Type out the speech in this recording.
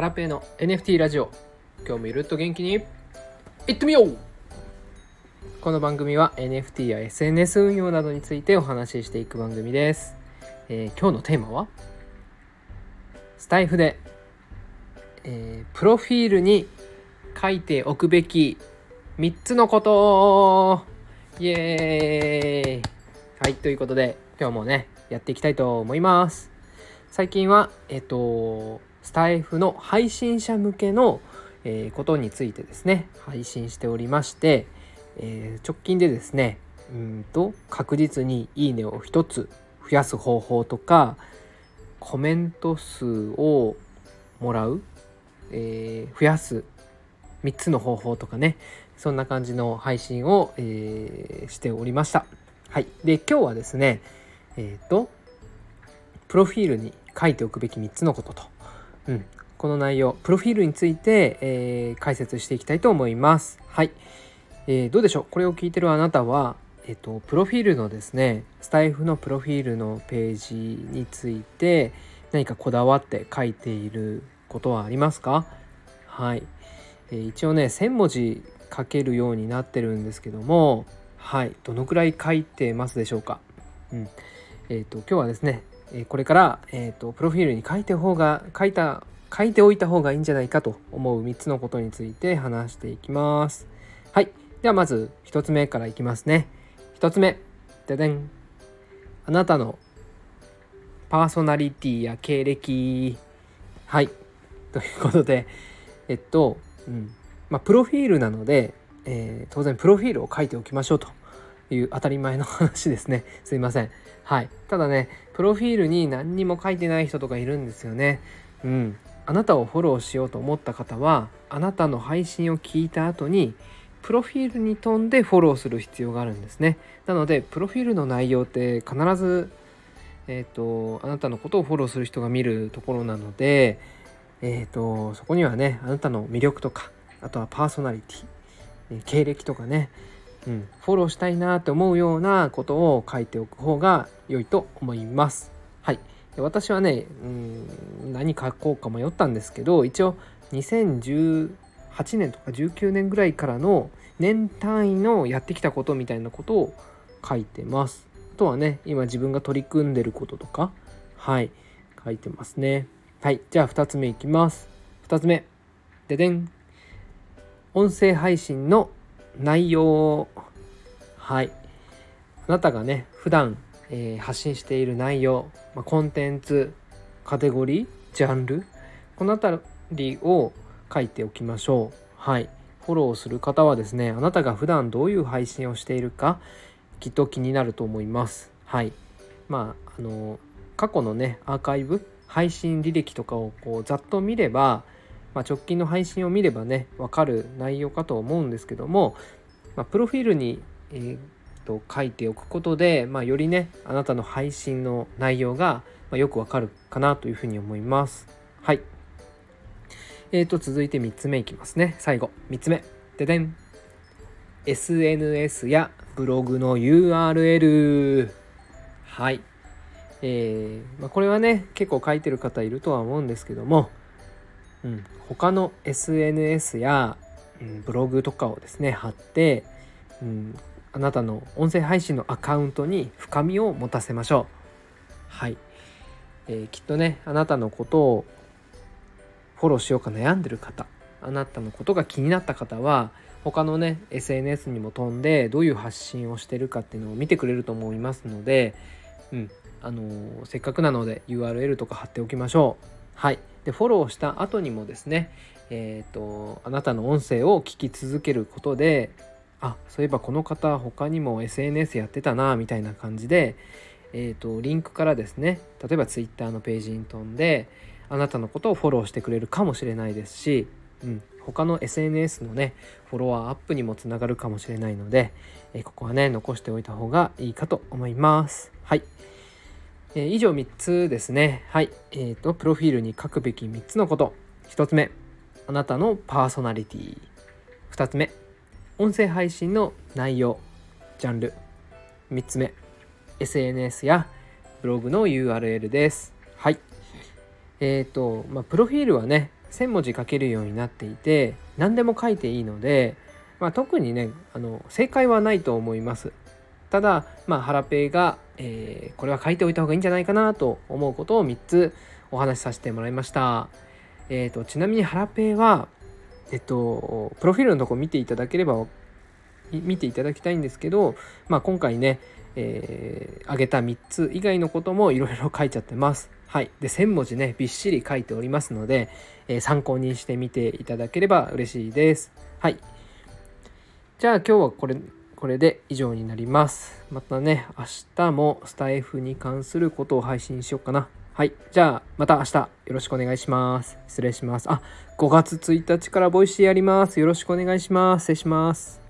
ハラペーの NFT ラジオ。今日もゆるっと元気に。いってみよう。この番組は NFT や SNS 運用などについてお話ししていく番組です、えー今日のテーマはスタイフで、えープロフィールに書いておくべき3つのこと。イエーイ。はいということで今日もねやっていきたいと思います。最近はえっ、とスタイフの配信者向けの、えーことについてですね配信しておりまして、えー直近でですねうんと確実に「いいね」を1つ増やす方法とかコメント数をもらう、えー増やす3つの方法とかねそんな感じの配信を、えーしておりました。はい、で今日はですねえっ、とプロフィールに書いておくべき3つのことと、うん、この内容プロフィールについて、えー解説していきたいと思います。はい、えーどうでしょう？これを聞いてるあなたは、えっとプロフィールのですねスタイフのプロフィールのページについて何かこだわって書いていることはありますか？はい、えー一応ね1,000文字書けるようになってるんですけどもはい。どのくらい書いてますでしょうか、うん。えー、と今日はですね、えこれから、えー、とプロフィールに書いて方が書いた書いておいた方がいいんじゃないかと思う3つのことについて話していきます。はい。ではまず1つ目からいきますね。1つ目。ででん。あなたのパーソナリティや経歴。はい。ということでえっと、うん。まあ、プロフィールなので、えー当然プロフィールを書いておきましょうと。いう当たり前の話ですね。すいません。はい。ただねプロフィールに何にも書いてない人とかいるんですよね。うん。あなたをフォローしようと思った方はあなたの配信を聞いた後にプロフィールに飛んでフォローする必要があるんですね。なのでプロフィールの内容って必ずえっ、とあなたのことをフォローする人が見るところなのでえー、とそこにはねあなたの魅力とかあとはパーソナリティ経歴とかね、うん、フォローしたいなって思うようなことを書いておく方が良いと思います。はい、私はね、うん、何書こうか迷ったんですけど一応2018年とか19年ぐらいからの年単位のやってきたことみたいなことを書いてます。あとはね今自分が取り組んでることとかはい書いてますね。はい、じゃあ2つ目いきます。2つ目。ででん。音声配信の内容。はい。あなたがね、普段、えー発信している内容、まあ、コンテンツ、カテゴリー、ジャンル、このあたりを書いておきましょう。はい。フォローする方はですね、あなたが普段どういう配信をしているか、きっと気になると思います。はい。まあ、あの、過去のね、アーカイブ、配信履歴とかをこうざっと見れば、まあ、直近の配信を見ればね分かる内容かと思うんですけども、まあ、プロフィールに、えーと書いておくことで、まあ、よりねあなたの配信の内容が、まあ、よくわかるかなというふうに思います。はい。えー、と続いて3つ目いきますね。最後。3つ目。ででん。SNS やブログの URL はい。えーまあ、これはね結構書いてる方いるとは思うんですけども、うん、他の SNS や、うんブログとかをですね貼って、うん、あなたの音声配信のアカウントに深みを持たせましょう。はい、えーきっとねあなたのことをフォローしようか悩んでる方あなたのことが気になった方は他のね SNS にも飛んでどういう発信をしてるかっていうのを見てくれると思いますので、うん、あのーせっかくなので URL とか貼っておきましょう。はい。で、フォローした後にもですね、えっ、と、あなたの音声を聞き続けることで、あ、そういえばこの方他にも SNS やってたな、みたいな感じで、えっ、と、リンクからですね、例えば Twitter のページに飛んで、あなたのことをフォローしてくれるかもしれないですし、うん、他の SNS のね、フォロワーアップにもつながるかもしれないので、えーここはね、残しておいた方がいいかと思います。はい。えー以上3つですね。はい。えっ、と、プロフィールに書くべき3つのこと。1つ目、あなたのパーソナリティ。2つ目、音声配信の内容、ジャンル。3つ目、SNS やブログの URL です。はい。えっ、と、まあ、プロフィールはね、1,000文字書けるようになっていて何でも書いていいので、まあ、特にねあの正解はないと思いますただ、まあ、ハラペイが、えー、これは書いておいた方がいいんじゃないかなと思うことを3つお話しさせてもらいました。えーと、ちなみにハラペイは、えっと、プロフィールのとこ見ていただければ見ていただきたいんですけど、まあ、今回ね、えー、げた3つ以外のこともいろいろ書いちゃってます。はい。で、1000文字ね、びっしり書いておりますので、えー、参考にしてみていただければ嬉しいです。はい。じゃあ今日はこれ、これで以上になります。またね、明日もスタイフに関することを配信しようかな。はい。じゃあ、また明日よろしくお願いします。失礼します。あ、5月1日からボイシーやります。よろしくお願いします。失礼します。